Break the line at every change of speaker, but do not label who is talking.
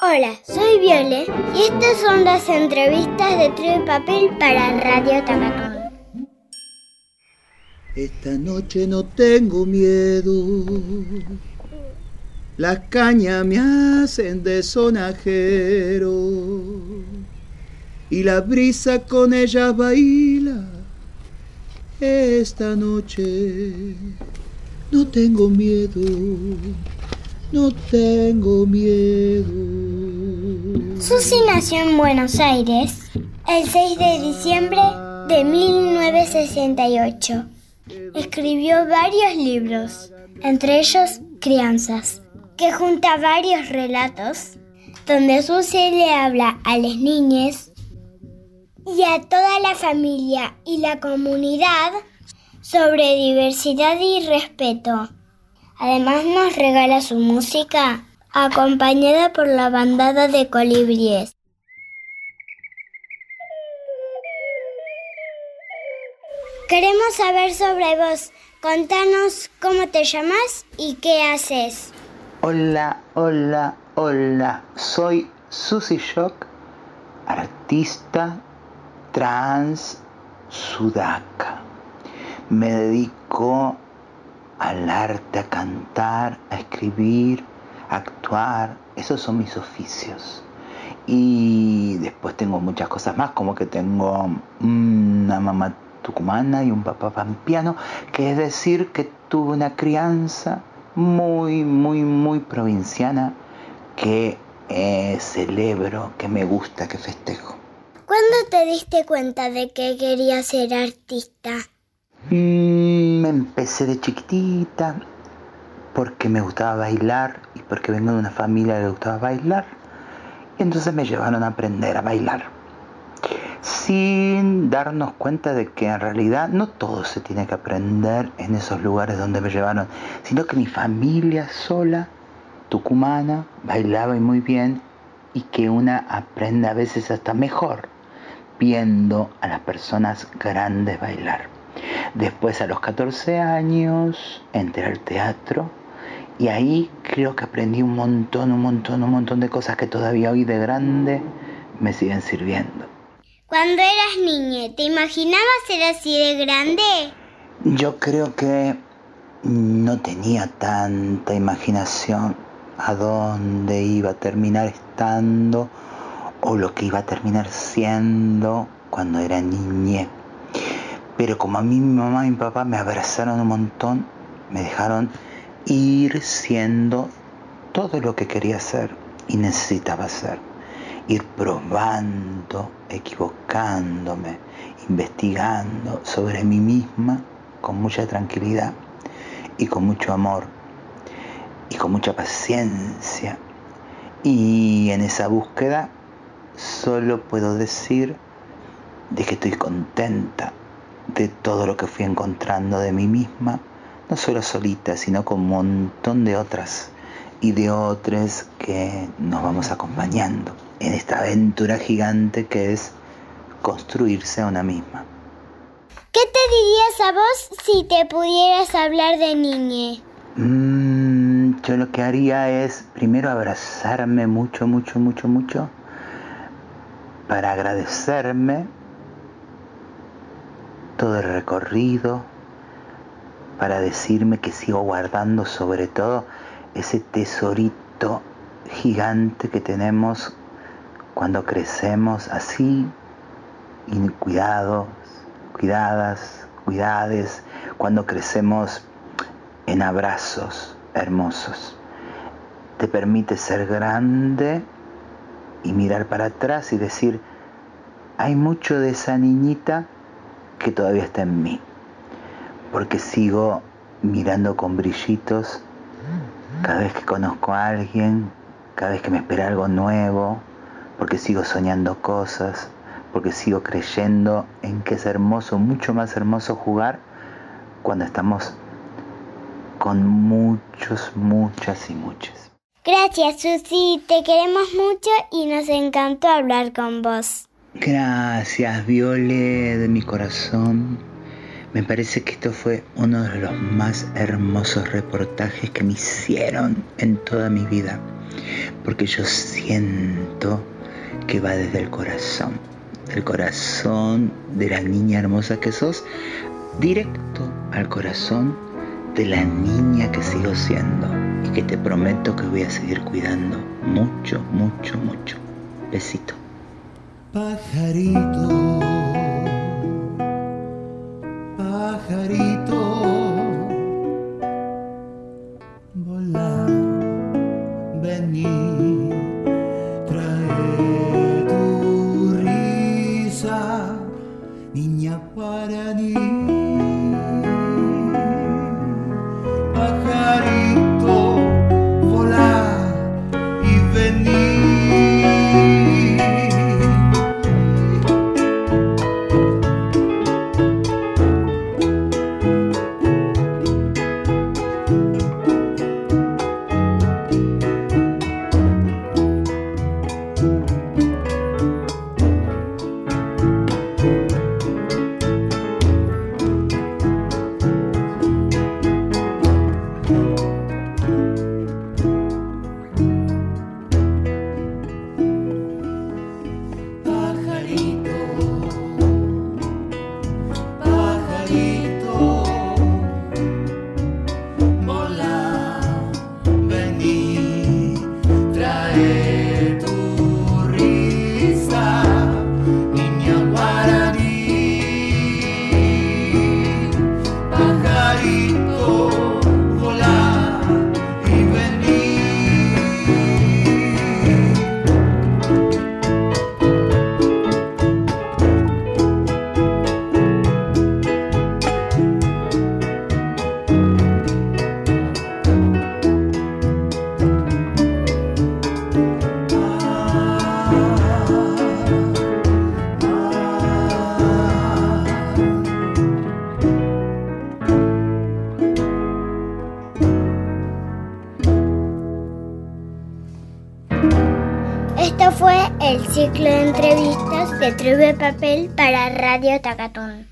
Hola, soy Viole y estas son las entrevistas de Trio y Papel para Radio Tamacón.
Esta noche no tengo miedo. Las cañas me hacen de sonajero y la brisa con ellas baila. Esta noche no tengo miedo, no tengo miedo.
Susi nació en Buenos Aires el 6 de diciembre de 1968. Escribió varios libros, entre ellos Crianzas, que junta varios relatos donde Susi le habla a las niñas y a toda la familia y la comunidad sobre diversidad y respeto. Además nos regala su música acompañada por la bandada de colibríes. Queremos saber sobre vos. Contanos cómo te llamas y qué haces.
Hola, hola, hola. Soy Susy Shock, artista trans sudaca. Me dedico al arte, a cantar, a escribir, a actuar. Esos son mis oficios. Y después tengo muchas cosas más, como que tengo una mamá tucumana y un papá pampiano, que es decir que tuve una crianza muy, muy, muy provinciana que eh, celebro, que me gusta, que festejo.
¿Cuándo te diste cuenta de que querías ser artista?
Mm, me empecé de chiquitita porque me gustaba bailar y porque vengo de una familia que le gustaba bailar. Y entonces me llevaron a aprender a bailar sin darnos cuenta de que en realidad no todo se tiene que aprender en esos lugares donde me llevaron, sino que mi familia sola, tucumana, bailaba muy bien y que una aprende a veces hasta mejor viendo a las personas grandes bailar. Después a los 14 años entré al teatro y ahí creo que aprendí un montón, un montón, un montón de cosas que todavía hoy de grande me siguen sirviendo.
Cuando eras niña, ¿te imaginabas ser así de grande?
Yo creo que no tenía tanta imaginación a dónde iba a terminar estando o lo que iba a terminar siendo cuando era niña. Pero como a mí mi mamá y mi papá me abrazaron un montón, me dejaron ir siendo todo lo que quería ser y necesitaba ser ir probando, equivocándome, investigando sobre mí misma con mucha tranquilidad y con mucho amor y con mucha paciencia. Y en esa búsqueda solo puedo decir de que estoy contenta de todo lo que fui encontrando de mí misma, no solo solita, sino con un montón de otras y de otros que nos vamos acompañando en esta aventura gigante que es construirse a una misma.
¿Qué te dirías a vos si te pudieras hablar de niñe?
Mm, yo lo que haría es primero abrazarme mucho, mucho, mucho, mucho para agradecerme todo recorrido, para decirme que sigo guardando sobre todo ese tesorito gigante que tenemos cuando crecemos así, cuidados, cuidadas, cuidades, cuando crecemos en abrazos hermosos. Te permite ser grande y mirar para atrás y decir, hay mucho de esa niñita que todavía está en mí, porque sigo mirando con brillitos cada vez que conozco a alguien, cada vez que me espera algo nuevo, porque sigo soñando cosas, porque sigo creyendo en que es hermoso, mucho más hermoso jugar cuando estamos con muchos, muchas y muchas.
Gracias, Susi. Te queremos mucho y nos encantó hablar con vos.
Gracias, Viole, de mi corazón. Me parece que esto fue uno de los más hermosos reportajes que me hicieron en toda mi vida.
porque yo siento que va desde el corazón, del corazón de la niña hermosa que sos, directo al corazón de la niña que sigo siendo y que te prometo que voy a seguir cuidando mucho, mucho, mucho. Besito.
Pajarito,
el ciclo de entrevistas de Tribe Papel para Radio Tacatón.